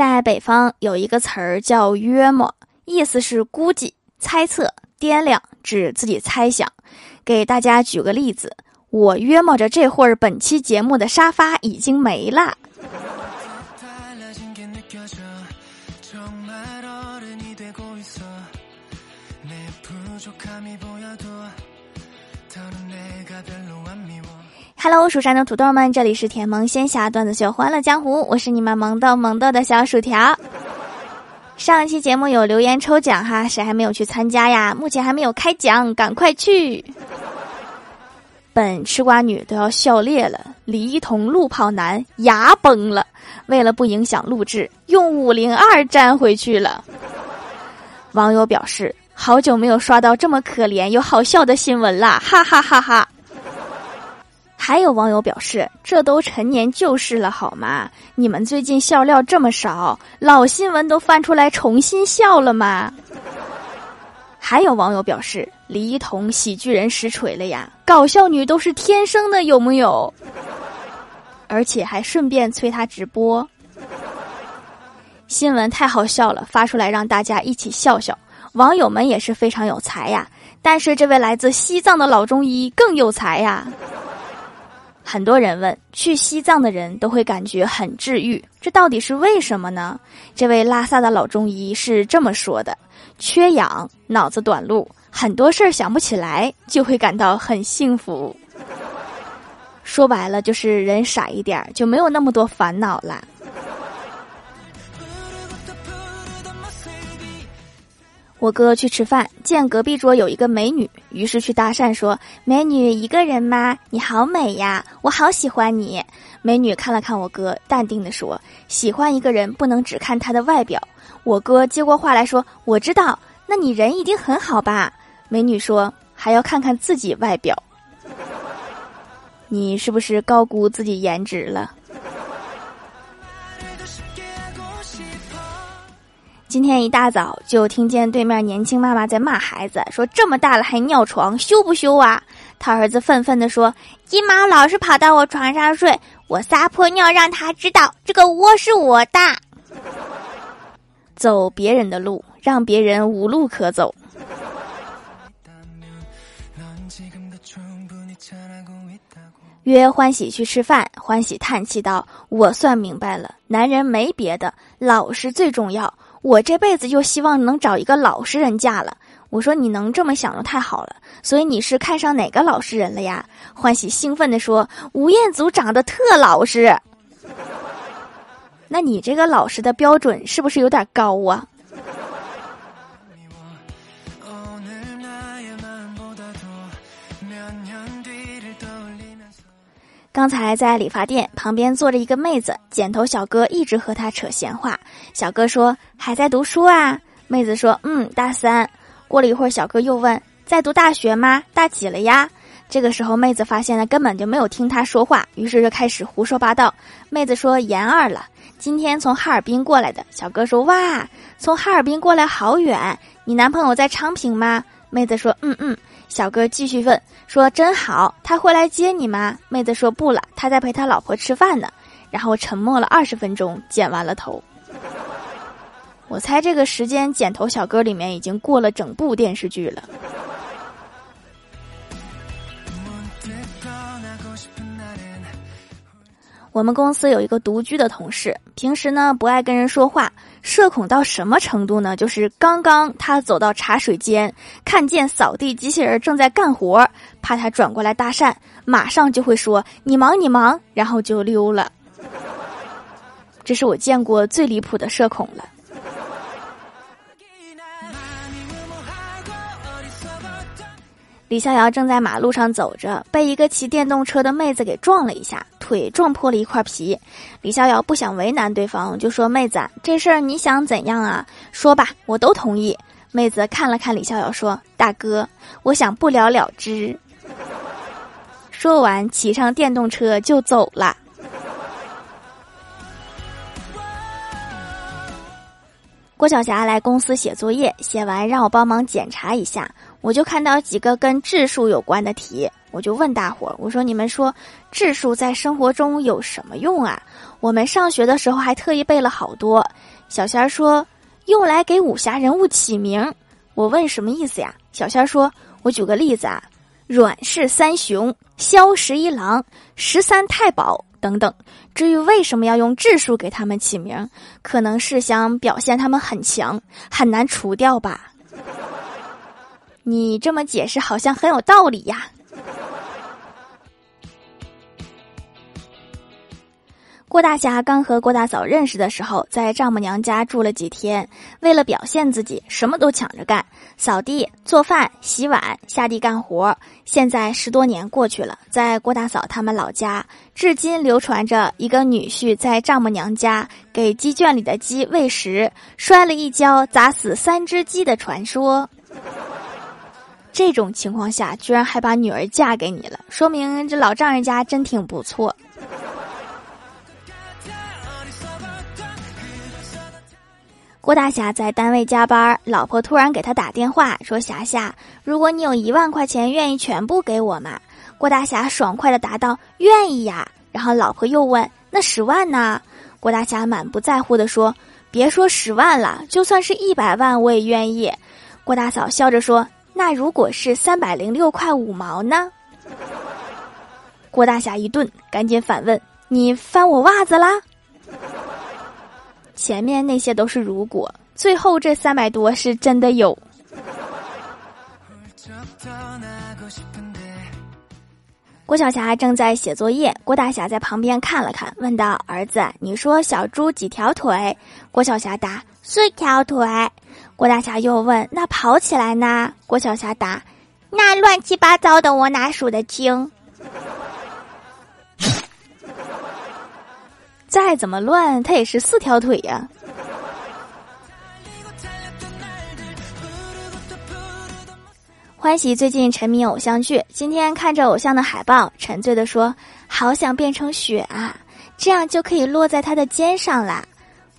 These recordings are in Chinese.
在北方有一个词儿叫“约摸”，意思是估计、猜测、掂量，指自己猜想。给大家举个例子，我约摸着这会儿本期节目的沙发已经没了。Hello，蜀山的土豆们，这里是甜萌仙侠段子秀欢乐江湖，我是你们萌豆萌豆的小薯条。上一期节目有留言抽奖哈，谁还没有去参加呀？目前还没有开奖，赶快去！本吃瓜女都要笑裂了，李一桐路跑男牙崩了，为了不影响录制，用五零二粘回去了。网友表示，好久没有刷到这么可怜又好笑的新闻啦，哈哈哈哈！还有网友表示，这都陈年旧事了，好吗？你们最近笑料这么少，老新闻都翻出来重新笑了吗？还有网友表示，李一桐喜剧人实锤了呀，搞笑女都是天生的，有木有？而且还顺便催他直播。新闻太好笑了，发出来让大家一起笑笑。网友们也是非常有才呀，但是这位来自西藏的老中医更有才呀。很多人问，去西藏的人都会感觉很治愈，这到底是为什么呢？这位拉萨的老中医是这么说的：缺氧、脑子短路，很多事儿想不起来，就会感到很幸福。说白了，就是人傻一点，就没有那么多烦恼了。我哥去吃饭，见隔壁桌有一个美女，于是去搭讪说：“美女一个人吗？你好美呀，我好喜欢你。”美女看了看我哥，淡定的说：“喜欢一个人不能只看他的外表。”我哥接过话来说：“我知道，那你人一定很好吧？”美女说：“还要看看自己外表，你是不是高估自己颜值了？”今天一大早就听见对面年轻妈妈在骂孩子，说这么大了还尿床，羞不羞啊？他儿子愤愤地说：“金毛老是跑到我床上睡，我撒泼尿让他知道这个窝是我的。”走别人的路，让别人无路可走。约欢喜去吃饭，欢喜叹气道：“我算明白了，男人没别的，老实最重要。”我这辈子就希望能找一个老实人嫁了。我说你能这么想就太好了。所以你是看上哪个老实人了呀？欢喜兴奋地说：“吴彦祖长得特老实。”那你这个老实的标准是不是有点高啊？刚才在理发店旁边坐着一个妹子，剪头小哥一直和她扯闲话。小哥说：“还在读书啊？”妹子说：“嗯，大三。”过了一会儿，小哥又问：“在读大学吗？大几了呀？”这个时候，妹子发现了根本就没有听他说话，于是就开始胡说八道。妹子说：“研二了，今天从哈尔滨过来的。”小哥说：“哇，从哈尔滨过来好远，你男朋友在昌平吗？”妹子说：“嗯嗯。”小哥继续问说：“真好，他会来接你吗？”妹子说：“不了，他在陪他老婆吃饭呢。”然后沉默了二十分钟，剪完了头。我猜这个时间剪头小哥里面已经过了整部电视剧了。我们公司有一个独居的同事，平时呢不爱跟人说话，社恐到什么程度呢？就是刚刚他走到茶水间，看见扫地机器人正在干活，怕他转过来搭讪，马上就会说“你忙你忙”，然后就溜了。这是我见过最离谱的社恐了。李逍遥正在马路上走着，被一个骑电动车的妹子给撞了一下，腿撞破了一块皮。李逍遥不想为难对方，就说：“妹子，这事儿你想怎样啊？说吧，我都同意。”妹子看了看李逍遥，说：“大哥，我想不了了之。”说完，骑上电动车就走了。郭晓霞来公司写作业，写完让我帮忙检查一下，我就看到几个跟质数有关的题，我就问大伙儿，我说你们说质数在生活中有什么用啊？我们上学的时候还特意背了好多。小仙儿说用来给武侠人物起名。我问什么意思呀？小仙儿说，我举个例子啊，阮氏三雄、萧十一郎、十三太保。等等，至于为什么要用质数给他们起名，可能是想表现他们很强，很难除掉吧。你这么解释好像很有道理呀。郭大侠刚和郭大嫂认识的时候，在丈母娘家住了几天。为了表现自己，什么都抢着干，扫地、做饭、洗碗、下地干活。现在十多年过去了，在郭大嫂他们老家，至今流传着一个女婿在丈母娘家给鸡圈里的鸡喂食，摔了一跤砸死三只鸡的传说。这种情况下，居然还把女儿嫁给你了，说明这老丈人家真挺不错。郭大侠在单位加班，老婆突然给他打电话说：“霞霞，如果你有一万块钱，愿意全部给我吗？”郭大侠爽快的答道：“愿意呀。”然后老婆又问：“那十万呢？”郭大侠满不在乎的说：“别说十万了，就算是一百万我也愿意。”郭大嫂笑着说：“那如果是三百零六块五毛呢？”郭大侠一顿，赶紧反问：“你翻我袜子啦？”前面那些都是如果，最后这三百多是真的有。郭晓霞正在写作业，郭大侠在旁边看了看，问道：“儿子，你说小猪几条腿？”郭晓霞答：“四条腿。”郭大侠又问：“那跑起来呢？”郭晓霞答：“那乱七八糟的，我哪数得清？” 再怎么乱，它也是四条腿呀。欢喜最近沉迷偶像剧，今天看着偶像的海报，沉醉的说：“好想变成雪啊，这样就可以落在他的肩上啦。”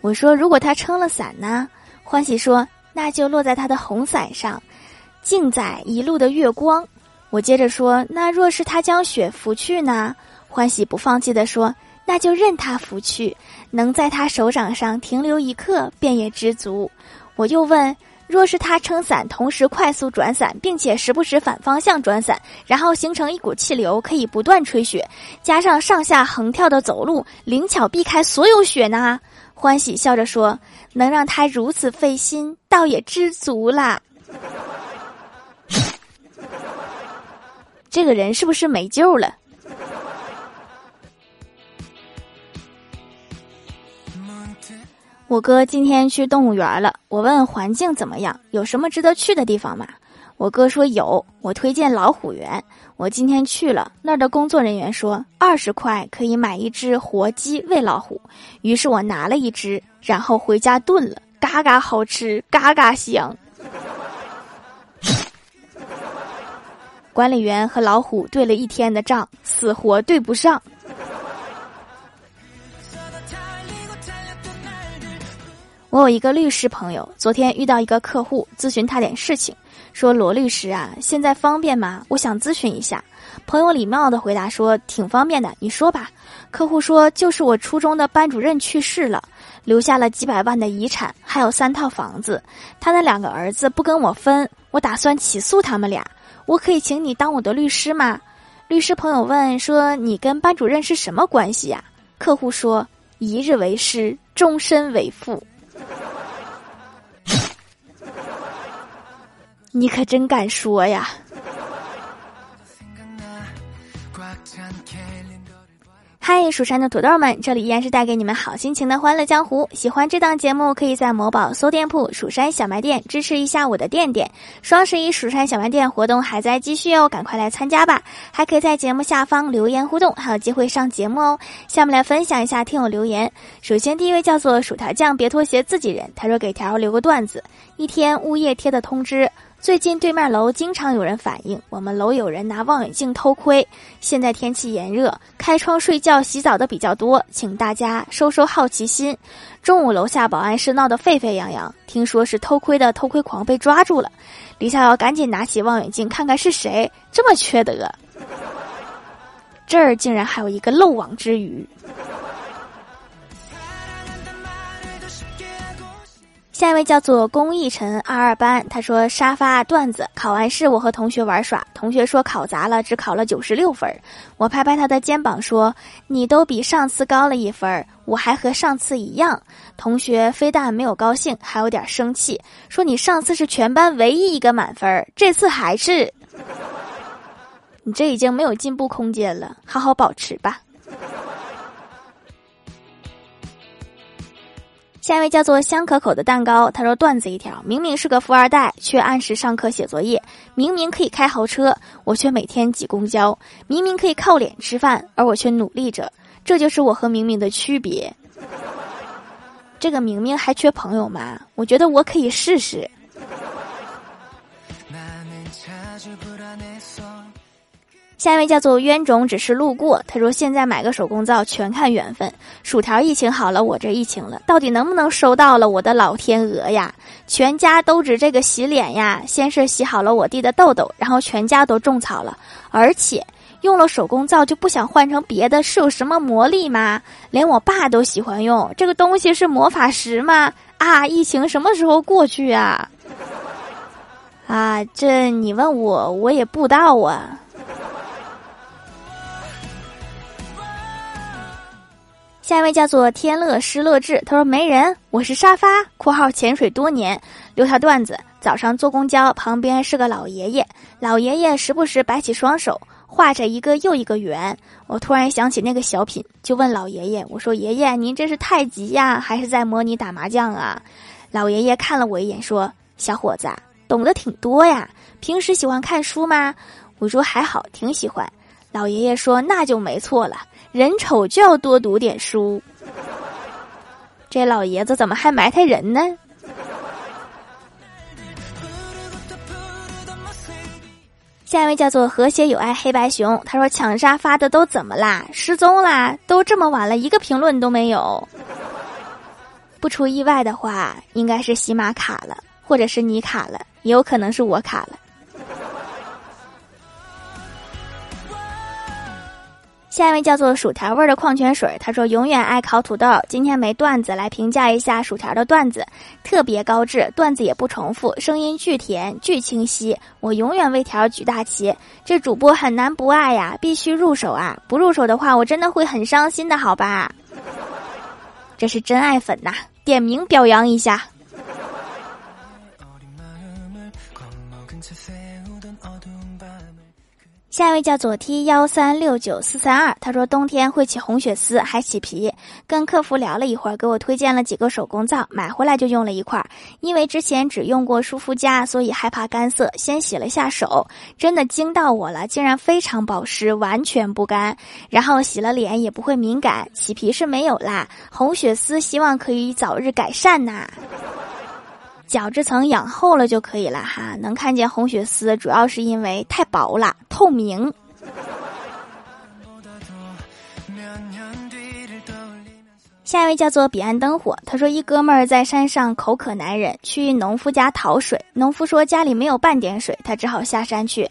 我说：“如果他撑了伞呢？”欢喜说：“那就落在他的红伞上，静载一路的月光。”我接着说：“那若是他将雪拂去呢？”欢喜不放弃的说。那就任他拂去，能在他手掌上停留一刻，便也知足。我又问：若是他撑伞，同时快速转伞，并且时不时反方向转伞，然后形成一股气流，可以不断吹雪，加上上下横跳的走路，灵巧避开所有雪呢？欢喜笑着说：“能让他如此费心，倒也知足啦。”这个人是不是没救了？我哥今天去动物园了，我问环境怎么样，有什么值得去的地方吗？我哥说有，我推荐老虎园。我今天去了，那儿的工作人员说二十块可以买一只活鸡喂老虎，于是我拿了一只，然后回家炖了，嘎嘎好吃，嘎嘎香。管理员和老虎对了一天的账，死活对不上。我有一个律师朋友，昨天遇到一个客户咨询他点事情，说罗律师啊，现在方便吗？我想咨询一下。朋友礼貌的回答说挺方便的，你说吧。客户说就是我初中的班主任去世了，留下了几百万的遗产，还有三套房子，他的两个儿子不跟我分，我打算起诉他们俩，我可以请你当我的律师吗？律师朋友问说你跟班主任是什么关系呀？客户说一日为师，终身为父。你可真敢说呀！嗨，蜀山的土豆们，这里依然是带给你们好心情的欢乐江湖。喜欢这档节目，可以在某宝搜店铺“蜀山小卖店”支持一下我的店店。双十一蜀山小卖店活动还在继续哦，赶快来参加吧！还可以在节目下方留言互动，还有机会上节目哦。下面来分享一下听友留言。首先第一位叫做薯条酱，别拖鞋自己人，他说给条留个段子：一天物业贴的通知。最近对面楼经常有人反映，我们楼有人拿望远镜偷窥。现在天气炎热，开窗睡觉、洗澡的比较多，请大家收收好奇心。中午楼下保安室闹得沸沸扬扬，听说是偷窥的偷窥狂被抓住了。李逍遥赶紧拿起望远镜看看是谁，这么缺德，这儿竟然还有一个漏网之鱼。下一位叫做龚逸晨二二班，他说沙发段子考完试，我和同学玩耍，同学说考砸了，只考了九十六分。我拍拍他的肩膀说：“你都比上次高了一分，我还和上次一样。”同学非但没有高兴，还有点生气，说：“你上次是全班唯一一个满分，这次还是……你这已经没有进步空间了，好好保持吧。”下一位叫做香可口的蛋糕，他说段子一条：明明是个富二代，却按时上课写作业；明明可以开豪车，我却每天挤公交；明明可以靠脸吃饭，而我却努力着。这就是我和明明的区别。这个明明还缺朋友吗？我觉得我可以试试。下一位叫做冤种，只是路过。他说：“现在买个手工皂全看缘分。薯条疫情好了，我这疫情了，到底能不能收到了？我的老天鹅呀！全家都指这个洗脸呀，先是洗好了我弟的痘痘，然后全家都种草了。而且用了手工皂就不想换成别的，是有什么魔力吗？连我爸都喜欢用这个东西，是魔法石吗？啊！疫情什么时候过去啊？啊，这你问我，我也不知道啊。”下一位叫做天乐失乐志，他说没人，我是沙发（括号潜水多年）。留条段子：早上坐公交，旁边是个老爷爷，老爷爷时不时摆起双手，画着一个又一个圆。我突然想起那个小品，就问老爷爷：“我说爷爷，您这是太极呀，还是在模拟打麻将啊？”老爷爷看了我一眼，说：“小伙子，懂得挺多呀。平时喜欢看书吗？”我说：“还好，挺喜欢。”老爷爷说：“那就没错了。”人丑就要多读点书，这老爷子怎么还埋汰人呢？下一位叫做和谐有爱黑白熊，他说抢沙发的都怎么啦？失踪啦？都这么晚了，一个评论都没有。不出意外的话，应该是喜马卡了，或者是你卡了，也有可能是我卡了。下一位叫做薯条味的矿泉水，他说永远爱烤土豆。今天没段子，来评价一下薯条的段子，特别高质，段子也不重复，声音巨甜巨清晰。我永远为条举大旗，这主播很难不爱呀，必须入手啊！不入手的话，我真的会很伤心的，好吧？这是真爱粉呐，点名表扬一下。下一位叫左 T 幺三六九四三二，他说冬天会起红血丝，还起皮。跟客服聊了一会儿，给我推荐了几个手工皂，买回来就用了一块。因为之前只用过舒肤佳，所以害怕干涩，先洗了下手，真的惊到我了，竟然非常保湿，完全不干。然后洗了脸也不会敏感，起皮是没有啦。红血丝希望可以早日改善呐。角质层养厚了就可以了哈，能看见红血丝，主要是因为太薄了，透明。下一位叫做彼岸灯火，他说一哥们儿在山上口渴难忍，去农夫家讨水，农夫说家里没有半点水，他只好下山去。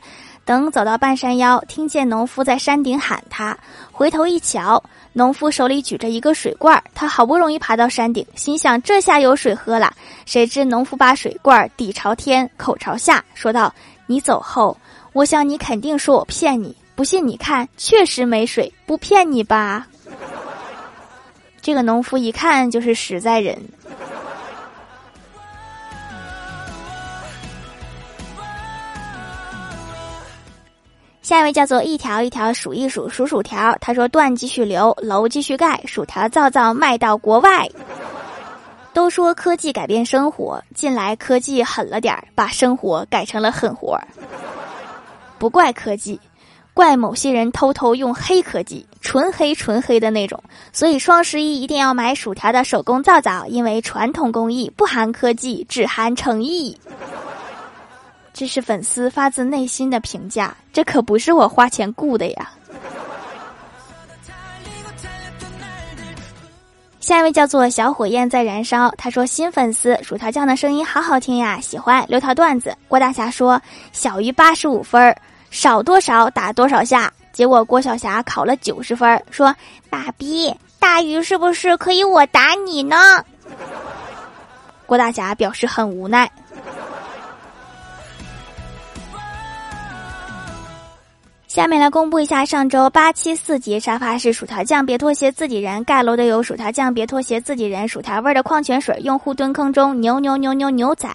等走到半山腰，听见农夫在山顶喊他，回头一瞧。农夫手里举着一个水罐，他好不容易爬到山顶，心想这下有水喝了。谁知农夫把水罐底朝天，口朝下，说道：“你走后，我想你肯定说我骗你。不信你看，确实没水，不骗你吧。”这个农夫一看就是实在人。下一位叫做一条一条数一数数薯条，他说段继续留，楼继续盖，薯条造造卖到国外。都说科技改变生活，近来科技狠了点儿，把生活改成了狠活儿。不怪科技，怪某些人偷偷用黑科技，纯黑纯黑的那种。所以双十一一定要买薯条的手工皂皂，因为传统工艺不含科技，只含诚意。这是粉丝发自内心的评价，这可不是我花钱雇的呀。下一位叫做小火焰在燃烧，他说新粉丝薯条酱的声音好好听呀，喜欢留条段子。郭大侠说小于八十五分，少多少打多少下。结果郭晓霞考了九十分，说爸比大鱼是不是可以我打你呢？郭大侠表示很无奈。下面来公布一下上周八七四级沙发是薯条酱别拖鞋自己人盖楼的有薯条酱别拖鞋自己人薯条味的矿泉水用户蹲坑中牛牛牛牛牛仔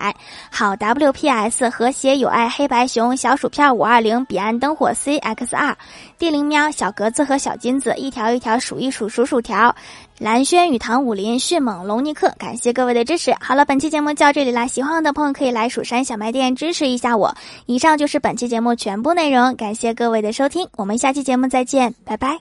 好 WPS 和谐有爱黑白熊小薯片五二零彼岸灯火 CXR 地灵喵小格子和小金子一条一条数一数数数条。蓝轩与唐武林、迅猛龙尼克，感谢各位的支持。好了，本期节目就到这里啦，喜欢我的朋友可以来蜀山小卖店支持一下我。以上就是本期节目全部内容，感谢各位的收听，我们下期节目再见，拜拜。